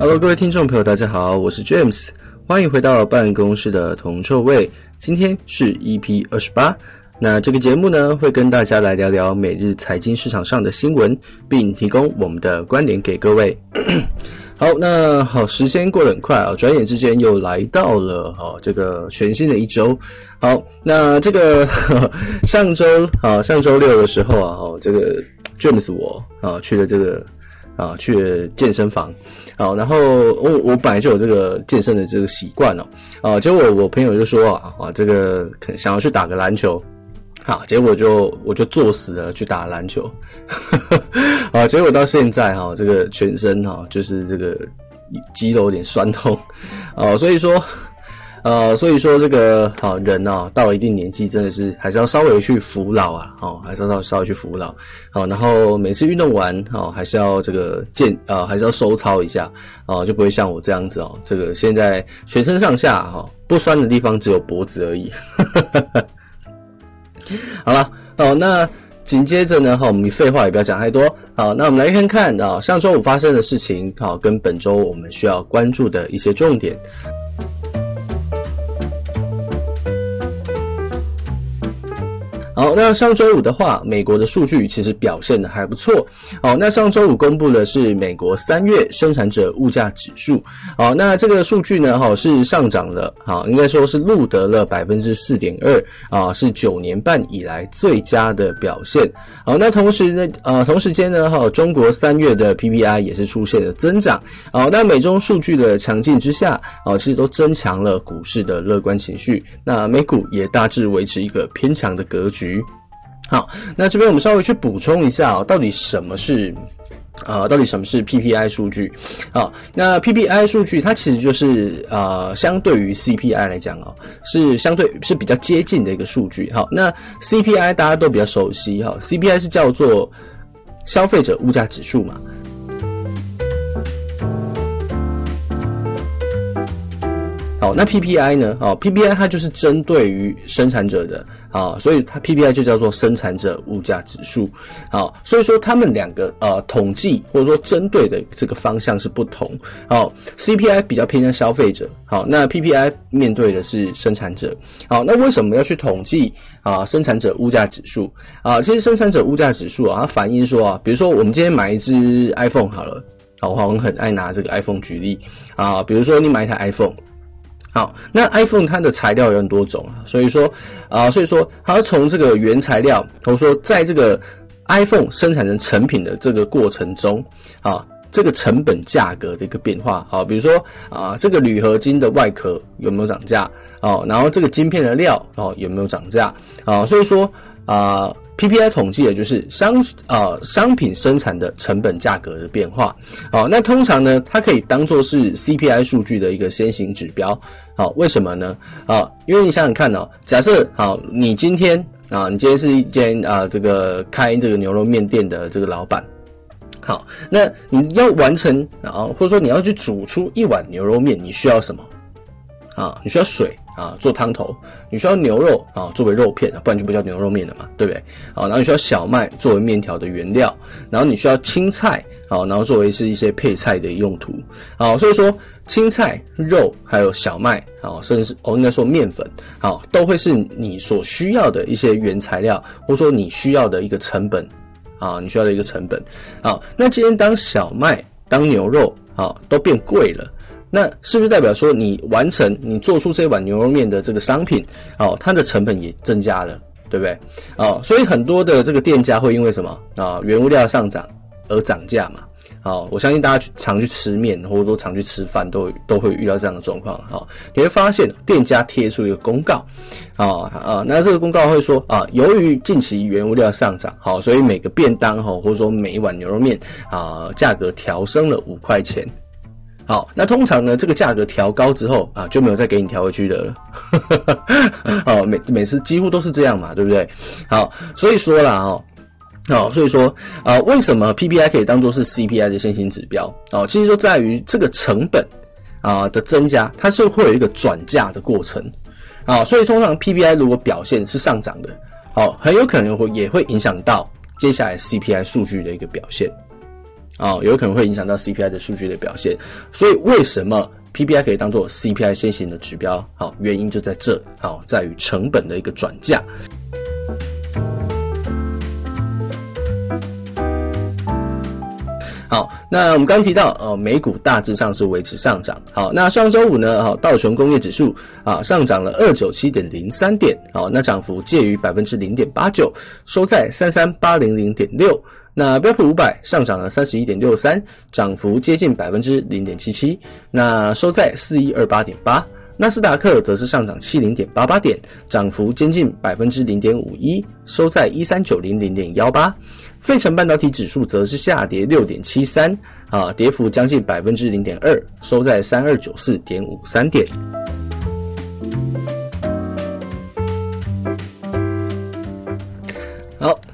Hello，各位听众朋友，大家好，我是 James，欢迎回到办公室的铜臭味。今天是 EP 二十八，那这个节目呢，会跟大家来聊聊每日财经市场上的新闻，并提供我们的观点给各位。好，那好，时间过得很快啊，转眼之间又来到了哈这个全新的一周。好，那这个 上周啊，上周六的时候啊，哦，这个 James 我啊去了这个啊去健身房，好，然后我我本来就有这个健身的这个习惯哦，啊，结果我朋友就说啊啊这个想要去打个篮球。好，结果就我就作死了去打篮球，啊，结果到现在哈，这个全身哈就是这个肌肉有点酸痛，啊，所以说，呃，所以说这个好人啊，到了一定年纪，真的是还是要稍微去服老啊，哦，还是要稍微去服老，好，然后每次运动完，哦，还是要这个健，呃，还是要收操一下，哦，就不会像我这样子哦，这个现在全身上下哈不酸的地方只有脖子而已。好了，好，那紧接着呢，哈，我们废话也不要讲太多，好，那我们来看看啊，上周五发生的事情，好，跟本周我们需要关注的一些重点。好，那上周五的话，美国的数据其实表现的还不错。好，那上周五公布的是美国三月生产者物价指数。好，那这个数据呢，哈，是上涨了，好，应该说是录得了百分之四点二，啊，是九年半以来最佳的表现。好，那同时呢，呃，同时间呢，哈，中国三月的 PPI 也是出现了增长。好，那美中数据的强劲之下，啊，其实都增强了股市的乐观情绪。那美股也大致维持一个偏强的格局。好，那这边我们稍微去补充一下啊，到底什么是啊？到底什么是 PPI 数据？好，那 PPI 数据它其实就是呃，相对于 CPI 来讲哦，是相对是比较接近的一个数据。好，那 CPI 大家都比较熟悉哈，CPI 是叫做消费者物价指数嘛。那 PPI 呢？哦，PPI 它就是针对于生产者的，啊，所以它 PPI 就叫做生产者物价指数。好，所以说他们两个呃统计或者说针对的这个方向是不同。好，CPI 比较偏向消费者，好，那 PPI 面对的是生产者。好，那为什么要去统计啊生产者物价指数？啊，其实生产者物价指数啊，它反映说啊，比如说我们今天买一支 iPhone 好了，好，我很爱拿这个 iPhone 举例啊，比如说你买一台 iPhone。好，那 iPhone 它的材料有很多种啊，所以说啊、所以说它从这个原材料，或者说在这个 iPhone 生产成成品的这个过程中，啊，这个成本价格的一个变化，好，比如说啊，这个铝合金的外壳有没有涨价？哦，然后这个晶片的料哦有没有涨价？啊，所以说啊。PPI 统计的就是商呃商品生产的成本价格的变化，好，那通常呢，它可以当做是 CPI 数据的一个先行指标，好，为什么呢？啊，因为你想想看哦，假设好，你今天啊，你今天是一间啊这个开这个牛肉面店的这个老板，好，那你要完成啊，或者说你要去煮出一碗牛肉面，你需要什么？啊，你需要水。啊，做汤头，你需要牛肉啊，作为肉片，不然就不叫牛肉面了嘛，对不对？啊，然后你需要小麦作为面条的原料，然后你需要青菜，啊，然后作为是一些配菜的用途，啊，所以说青菜、肉还有小麦，啊，甚至是哦应该说面粉，啊，都会是你所需要的一些原材料，或者说你需要的一个成本，啊，你需要的一个成本，啊，那今天当小麦、当牛肉，啊，都变贵了。那是不是代表说你完成你做出这碗牛肉面的这个商品哦，它的成本也增加了，对不对？哦，所以很多的这个店家会因为什么啊，原物料上涨而涨价嘛。好，我相信大家去常去吃面或者说常去吃饭都都会遇到这样的状况。好，你会发现店家贴出一个公告啊啊，那这个公告会说啊，由于近期原物料上涨，好，所以每个便当哈或者说每一碗牛肉面啊价格调升了五块钱。好，那通常呢，这个价格调高之后啊，就没有再给你调回去的了。好，每每次几乎都是这样嘛，对不对？好，所以说啦，哦，好，所以说啊，为什么 PPI 可以当做是 CPI 的先行指标？哦，其实说在于这个成本啊的增加，它是会有一个转嫁的过程。啊，所以通常 PPI 如果表现是上涨的，好，很有可能会也会影响到接下来 CPI 数据的一个表现。啊，有可能会影响到 CPI 的数据的表现。所以为什么 PPI 可以当做 CPI 先行的指标？好，原因就在这，好，在于成本的一个转嫁。好，那我们刚提到，呃，美股大致上是维持上涨。好，那上周五呢，好，道琼工业指数啊上涨了二九七点零三点，好，那涨幅介于百分之零点八九，收在三三八零零点六。那标普五百上涨了三十一点六三，涨幅接近百分之零点七七，那收在四一二八点八。纳斯达克则是上涨七零点八八点，涨幅接近百分之零点五一，收在一三九零零点幺八。费城半导体指数则是下跌六点七三，啊，跌幅将近百分之零点二，收在三二九四点五三点。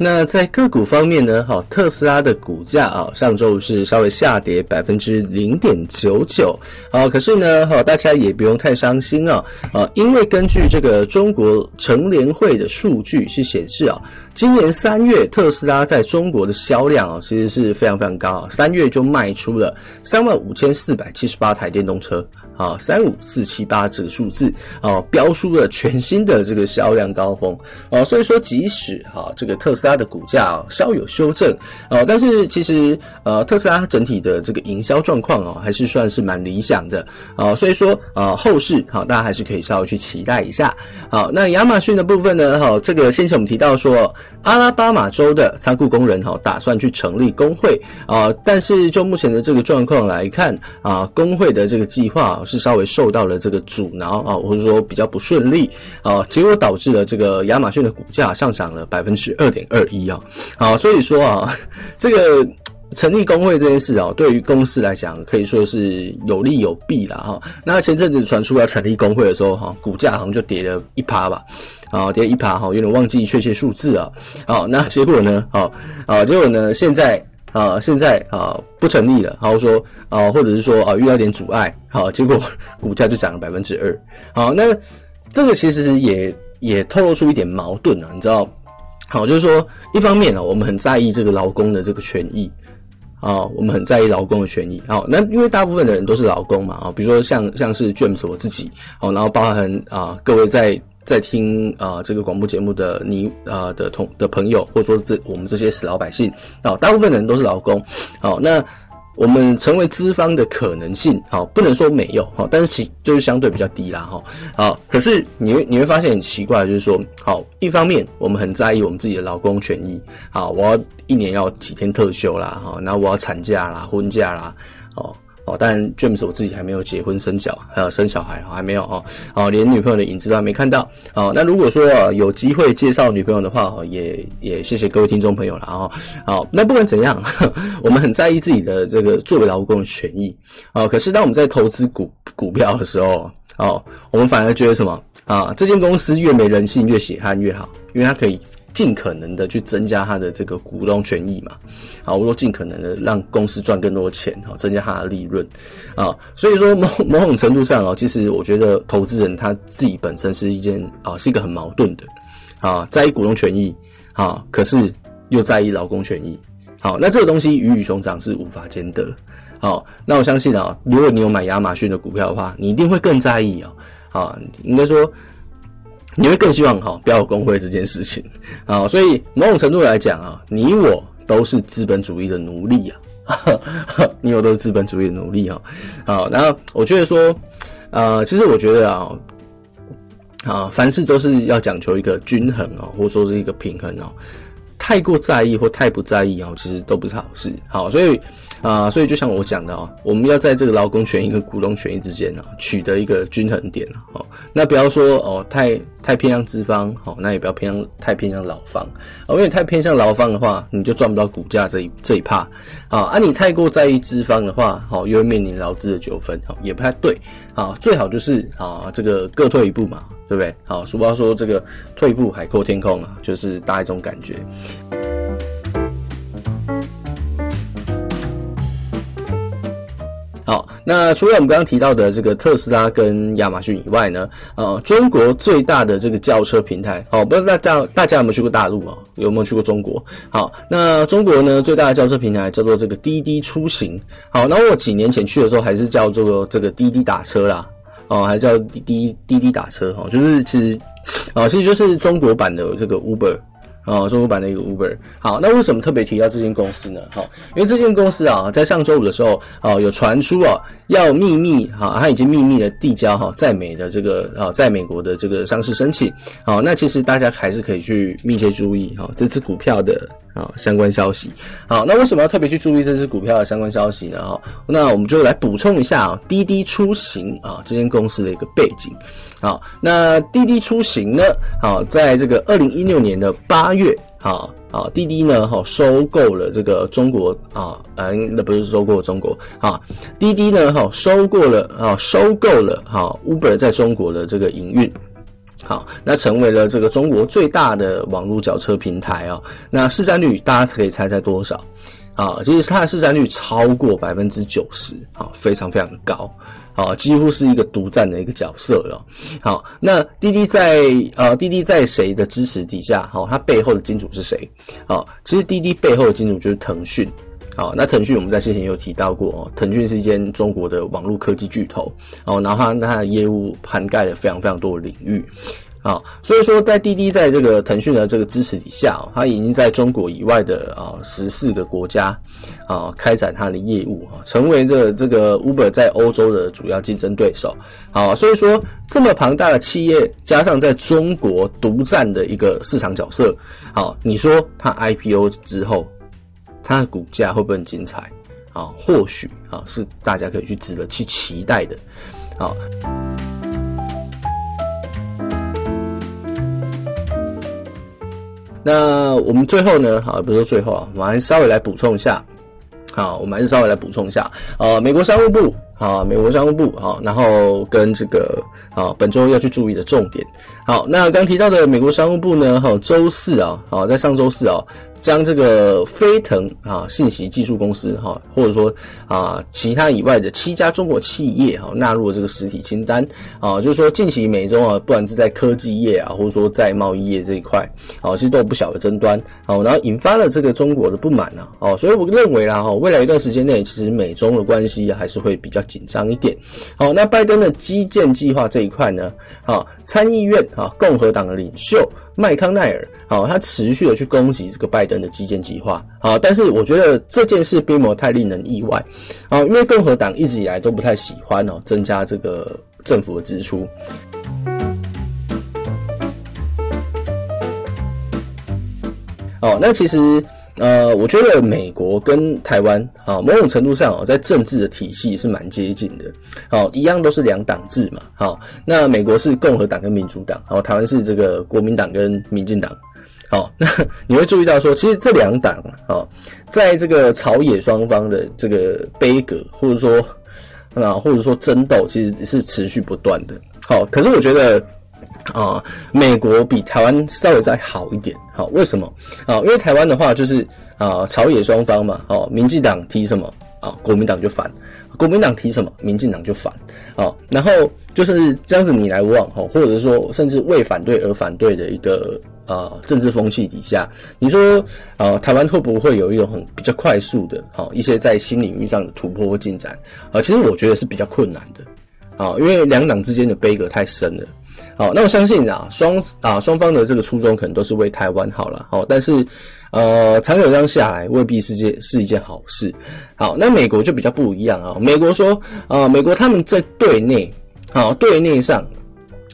那在个股方面呢？好，特斯拉的股价啊，上周是稍微下跌百分之零点九九。好，可是呢，好，大家也不用太伤心啊，啊，因为根据这个中国成联会的数据是显示啊。今年三月，特斯拉在中国的销量啊，其实是非常非常高啊。三月就卖出了三万五千四百七十八台电动车啊，三五四七八这个数字啊，标出了全新的这个销量高峰啊。所以说，即使哈这个特斯拉的股价啊稍有修正啊，但是其实呃特斯拉整体的这个营销状况哦，还是算是蛮理想的啊。所以说啊，后市好，大家还是可以稍微去期待一下。好，那亚马逊的部分呢？哈，这个先前我们提到说。阿拉巴马州的仓库工人哈打算去成立工会啊，但是就目前的这个状况来看啊，工会的这个计划是稍微受到了这个阻挠啊，或者说比较不顺利啊，结果导致了这个亚马逊的股价上涨了百分之二点二一啊，好，所以说啊，这个。成立工会这件事哦，对于公司来讲可以说是有利有弊啦哈。那前阵子传出要成立工会的时候哈，股价好像就跌了一趴吧，啊，跌了一趴哈，有点忘记确切数字啊。好，那结果呢？好啊，结果呢？现在啊，现在啊不成立了，然后说啊，或者是说啊遇到点阻碍，好，结果 股价就涨了百分之二。好，那这个其实也也透露出一点矛盾啊，你知道？好，就是说一方面呢，我们很在意这个劳工的这个权益。啊，我们很在意劳工的权益。好，那因为大部分的人都是劳工嘛，啊，比如说像像是 James 我自己，好，然后包含啊各位在在听啊这个广播节目的你啊的同的朋友，或者说这我们这些死老百姓，啊，大部分人都是劳工。好，那。我们成为资方的可能性，好，不能说没有，好，但是其就是相对比较低啦，哈，好，可是你会你会发现很奇怪，就是说，好，一方面我们很在意我们自己的劳工权益，好，我要一年要几天特休啦，哈，然后我要产假啦、婚假啦，哦。哦，但 James 我自己还没有结婚生小，还有生小孩，还没有哦，哦，连女朋友的影子都还没看到。哦，那如果说有机会介绍女朋友的话，哦，也也谢谢各位听众朋友了哦。好，那不管怎样，我们很在意自己的这个作为劳工的权益。哦，可是当我们在投资股股票的时候，哦，我们反而觉得什么啊？这间公司越没人性，越血汗越好，因为它可以。尽可能的去增加他的这个股东权益嘛，啊，我说尽可能的让公司赚更多的钱，哈，增加他的利润，啊，所以说某 某种程度上啊，其实我觉得投资人他自己本身是一件啊，是一个很矛盾的，啊，在意股东权益，啊，可是又在意劳工权益，好，那这个东西鱼与熊掌是无法兼得，好，那我相信啊，如果你有买亚马逊的股票的话，你一定会更在意啊，啊，应该说。你会更希望哈不要有工会这件事情啊，所以某种程度来讲啊，你我都是资本主义的奴隶啊，你我都是资本主义的奴隶啊。好，然后我觉得说，呃，其实我觉得啊，啊，凡事都是要讲求一个均衡哦，或者说是一个平衡哦。太过在意或太不在意哦，其实都不是好事。好，所以啊、所以就像我讲的哦，我们要在这个劳工权益跟股东权益之间呢，取得一个均衡点。好，那不要说哦，太太偏向资方，好，那也不要偏向太偏向劳方。哦，因为太偏向劳方的话，你就赚不到股价这一这一趴。啊，啊，你太过在意资方的话，好，又会面临劳资的纠纷，好，也不太对。啊，最好就是啊，这个各退一步嘛。对不对？好，俗话说这个退一步海阔天空啊，就是大一种感觉。好，那除了我们刚刚提到的这个特斯拉跟亚马逊以外呢，呃，中国最大的这个轿车平台，好，不知道大家大家有没有去过大陆啊？有没有去过中国？好，那中国呢最大的轿车平台叫做这个滴滴出行。好，那我几年前去的时候还是叫做这个滴滴打车啦，哦，还叫滴滴滴滴打车，哦，就是其实，啊，其实就是中国版的这个 Uber。哦，中国版的一个 Uber。好，那为什么特别提到这间公司呢？好，因为这间公司啊，在上周五的时候，啊，有传出啊，要秘密，哈，它已经秘密的递交哈，在美的这个啊，在美国的这个上市申请。好，那其实大家还是可以去密切注意哈，这支股票的啊相关消息。好，那为什么要特别去注意这支股票的相关消息呢？哈，那我们就来补充一下，滴滴出行啊，这间公司的一个背景。好，那滴滴出行呢，好，在这个二零一六年的八月。月好啊，滴滴呢，哈，收购了这个中国啊，嗯，那不是收购中国啊，滴滴呢，哈，收购了啊，收购了哈，Uber 在中国的这个营运，好，那成为了这个中国最大的网络轿车平台啊，那市占率大家可以猜猜多少啊？其实它的市占率超过百分之九十，啊，非常非常高。啊，几乎是一个独占的一个角色了。好，那滴滴在呃，滴滴在谁的支持底下？好，它背后的金主是谁？好，其实滴滴背后的金主就是腾讯。好，那腾讯我们在先前有提到过哦，腾讯是一间中国的网络科技巨头。哦，然后它它的业务涵盖了非常非常多的领域。啊，所以说在滴滴在这个腾讯的这个支持底下，它已经在中国以外的啊十四个国家啊开展它的业务啊，成为这这个 Uber 在欧洲的主要竞争对手。好，所以说这么庞大的企业，加上在中国独占的一个市场角色，好，你说它 IPO 之后，它的股价会不会很精彩？啊，或许啊是大家可以去值得去期待的。好。那我们最后呢？好，不是说最后啊，我们还是稍微来补充一下。好，我们还是稍微来补充一下。呃，美国商务部，好，美国商务部，好，然后跟这个，好，本周要去注意的重点。好，那刚提到的美国商务部呢，好，周四啊，好，在上周四啊。将这个飞腾啊信息技术公司哈，或者说啊其他以外的七家中国企业哈纳入了这个实体清单啊，就是说近期美中啊，不管是在科技业啊，或者说在贸易业这一块，啊其实都有不小的争端，好，然后引发了这个中国的不满啊，哦，所以我认为啦哈，未来一段时间内，其实美中的关系还是会比较紧张一点。好，那拜登的基建计划这一块呢，啊参议院啊共和党的领袖。麦康奈尔，好，他持续的去攻击这个拜登的基建计划，好，但是我觉得这件事并没有太令人意外，啊，因为共和党一直以来都不太喜欢哦增加这个政府的支出。哦，那其实。呃，我觉得美国跟台湾啊，某种程度上哦，在政治的体系是蛮接近的。好，一样都是两党制嘛。好，那美国是共和党跟民主党，好，台湾是这个国民党跟民进党。好，那你会注意到说，其实这两党啊，在这个朝野双方的这个杯葛，或者说啊，或者说争斗，其实是持续不断的。好，可是我觉得。啊，美国比台湾稍微再好一点，好，为什么？啊，因为台湾的话就是啊，朝野双方嘛，哦，民进党提什么啊，国民党就反；国民党提什么，民进党就反。啊，然后就是这样子你来我往，哈，或者说甚至为反对而反对的一个啊政治风气底下，你说啊，台湾会不会有一种很比较快速的，好一些在新领域上的突破或进展？啊，其实我觉得是比较困难的，啊，因为两党之间的杯葛太深了。好，那我相信啊，双啊双方的这个初衷可能都是为台湾好了，好，但是呃，长久这样下来未必是件是一件好事。好，那美国就比较不一样啊，美国说啊、呃，美国他们在对内，好，对内上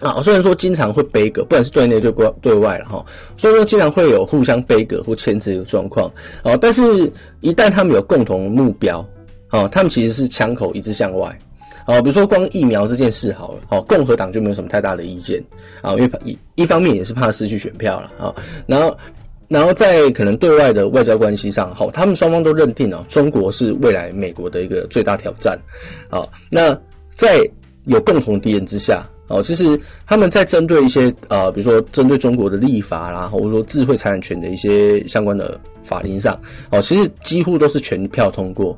啊，虽然说经常会杯葛，不管是对内对外对外了哈，所以说经常会有互相杯葛或牵制的状况，啊，但是一旦他们有共同的目标，啊，他们其实是枪口一致向外。哦，比如说光疫苗这件事好了，好，共和党就没有什么太大的意见啊，因为一一方面也是怕失去选票了啊，然后，然后在可能对外的外交关系上，好，他们双方都认定了，中国是未来美国的一个最大挑战，啊，那在有共同敌人之下，哦，其实他们在针对一些呃，比如说针对中国的立法啦，或者说智慧财产权的一些相关的法令上，哦，其实几乎都是全票通过。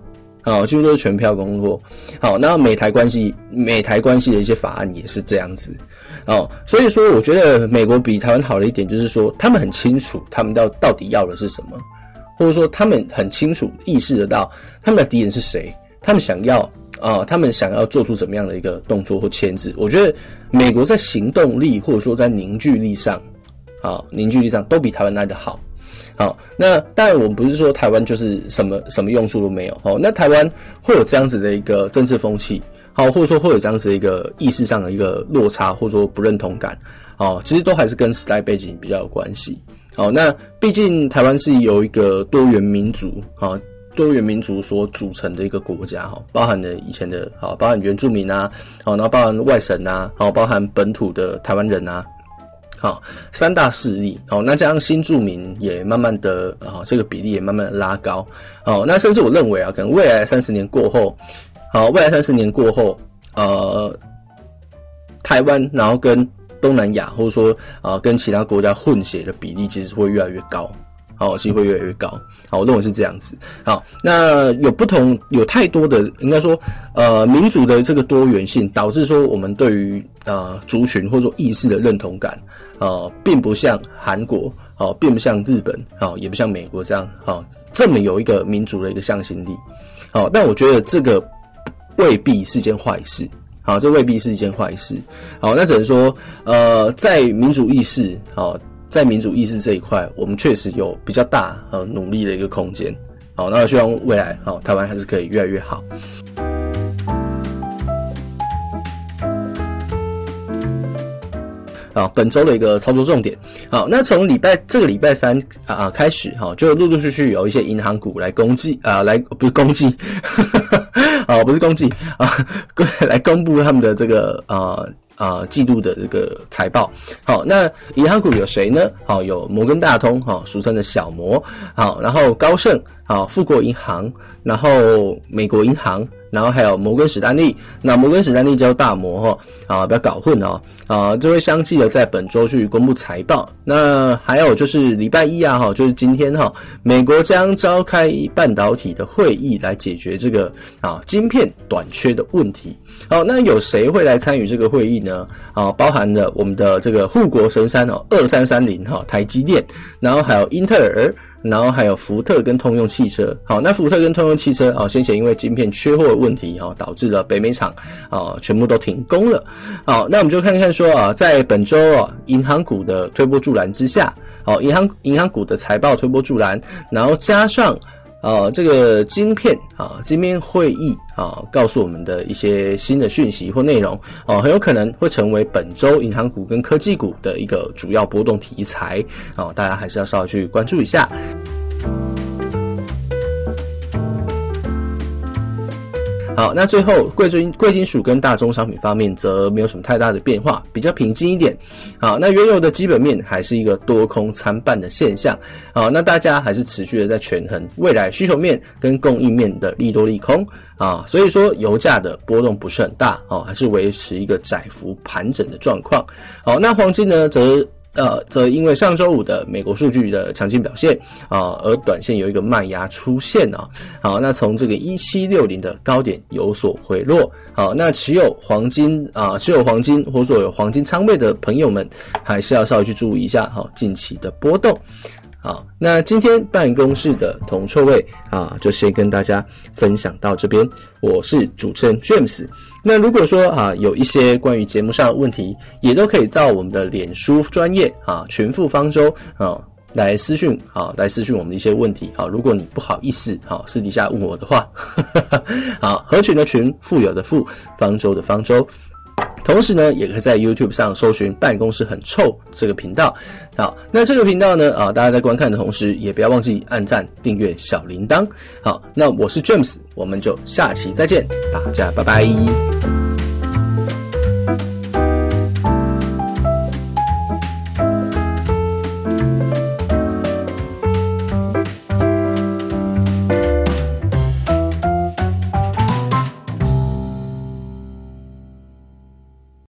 啊，几乎都是全票通过。好，那美台关系，美台关系的一些法案也是这样子。哦，所以说我觉得美国比台湾好的一点就是说，他们很清楚他们到到底要的是什么，或者说他们很清楚意识得到他们的敌人是谁，他们想要啊、他们想要做出怎么样的一个动作或牵制。我觉得美国在行动力或者说在凝聚力上，啊，凝聚力上都比台湾来得好。好，那当然我们不是说台湾就是什么什么用处都没有。哦，那台湾会有这样子的一个政治风气，好，或者说会有这样子的一个意识上的一个落差，或者说不认同感，哦，其实都还是跟时代背景比较有关系。好，那毕竟台湾是由一个多元民族，啊，多元民族所组成的一个国家，哈，包含了以前的，好，包含原住民啊，好，然后包含外省啊，好，包含本土的台湾人啊。好，三大势力，好，那这样新住民也慢慢的，啊，这个比例也慢慢的拉高，好，那甚至我认为啊，可能未来三十年过后，好，未来三十年过后，呃，台湾然后跟东南亚或者说啊跟其他国家混血的比例，其实会越来越高。好，其实会越来越高。好，我认为是这样子。好，那有不同，有太多的，应该说，呃，民族的这个多元性，导致说我们对于呃族群或者说意识的认同感，呃，并不像韩国，好，并不像日本，好，也不像美国这样，好，这么有一个民族的一个向心力。好，但我觉得这个未必是件坏事。好，这未必是一件坏事。好，那只能说，呃，在民主意识，好。在民主意识这一块，我们确实有比较大呃努力的一个空间。好，那希望未来好台湾还是可以越来越好。好，本周的一个操作重点。好，那从礼拜这个礼拜三啊开始，哈，就陆陆续续有一些银行股来攻击啊，来 不是攻击，啊不是攻击啊，来公布他们的这个啊。啊、季度的这个财报，好，那银行股有谁呢？好，有摩根大通，哈，俗称的小摩，好，然后高盛，好，富国银行，然后美国银行。然后还有摩根史丹利，那摩根史丹利叫大摩哈啊，不要搞混哦啊，就会相继的在本周去公布财报。那还有就是礼拜一啊哈，就是今天哈，美国将召开半导体的会议来解决这个啊晶片短缺的问题。好，那有谁会来参与这个会议呢？啊，包含了我们的这个护国神山哦，二三三零哈，台积电，然后还有英特尔。然后还有福特跟通用汽车，好，那福特跟通用汽车哦，先前因为晶片缺货的问题哦，导致了北美厂哦全部都停工了。好，那我们就看看说啊，在本周啊，银行股的推波助澜之下，好，银行银行股的财报推波助澜，然后加上。呃，这个晶片啊，晶片会议啊，告诉我们的一些新的讯息或内容啊，很有可能会成为本周银行股跟科技股的一个主要波动题材啊，大家还是要稍微去关注一下。好，那最后贵金贵金属跟大宗商品方面则没有什么太大的变化，比较平静一点。好，那原油的基本面还是一个多空参半的现象。好，那大家还是持续的在权衡未来需求面跟供应面的利多利空啊，所以说油价的波动不是很大哦，还是维持一个窄幅盘整的状况。好，那黄金呢则。呃，则因为上周五的美国数据的强劲表现啊，而短线有一个慢压出现啊。好，那从这个一七六零的高点有所回落。好，那持有黄金啊，持有黄金或者有黄金仓位的朋友们，还是要稍微去注意一下哈，近期的波动。好，那今天办公室的铜臭味啊，就先跟大家分享到这边。我是主持人 James。那如果说啊，有一些关于节目上的问题，也都可以到我们的脸书专业啊，群富方舟啊来私讯啊，来私讯我们的一些问题啊。如果你不好意思啊，私底下问我的话，好，合群的群，富有的富，方舟的方舟。同时呢，也可以在 YouTube 上搜寻“办公室很臭”这个频道。好，那这个频道呢，啊，大家在观看的同时，也不要忘记按赞、订阅小铃铛。好，那我是 James，我们就下期再见，大家拜拜。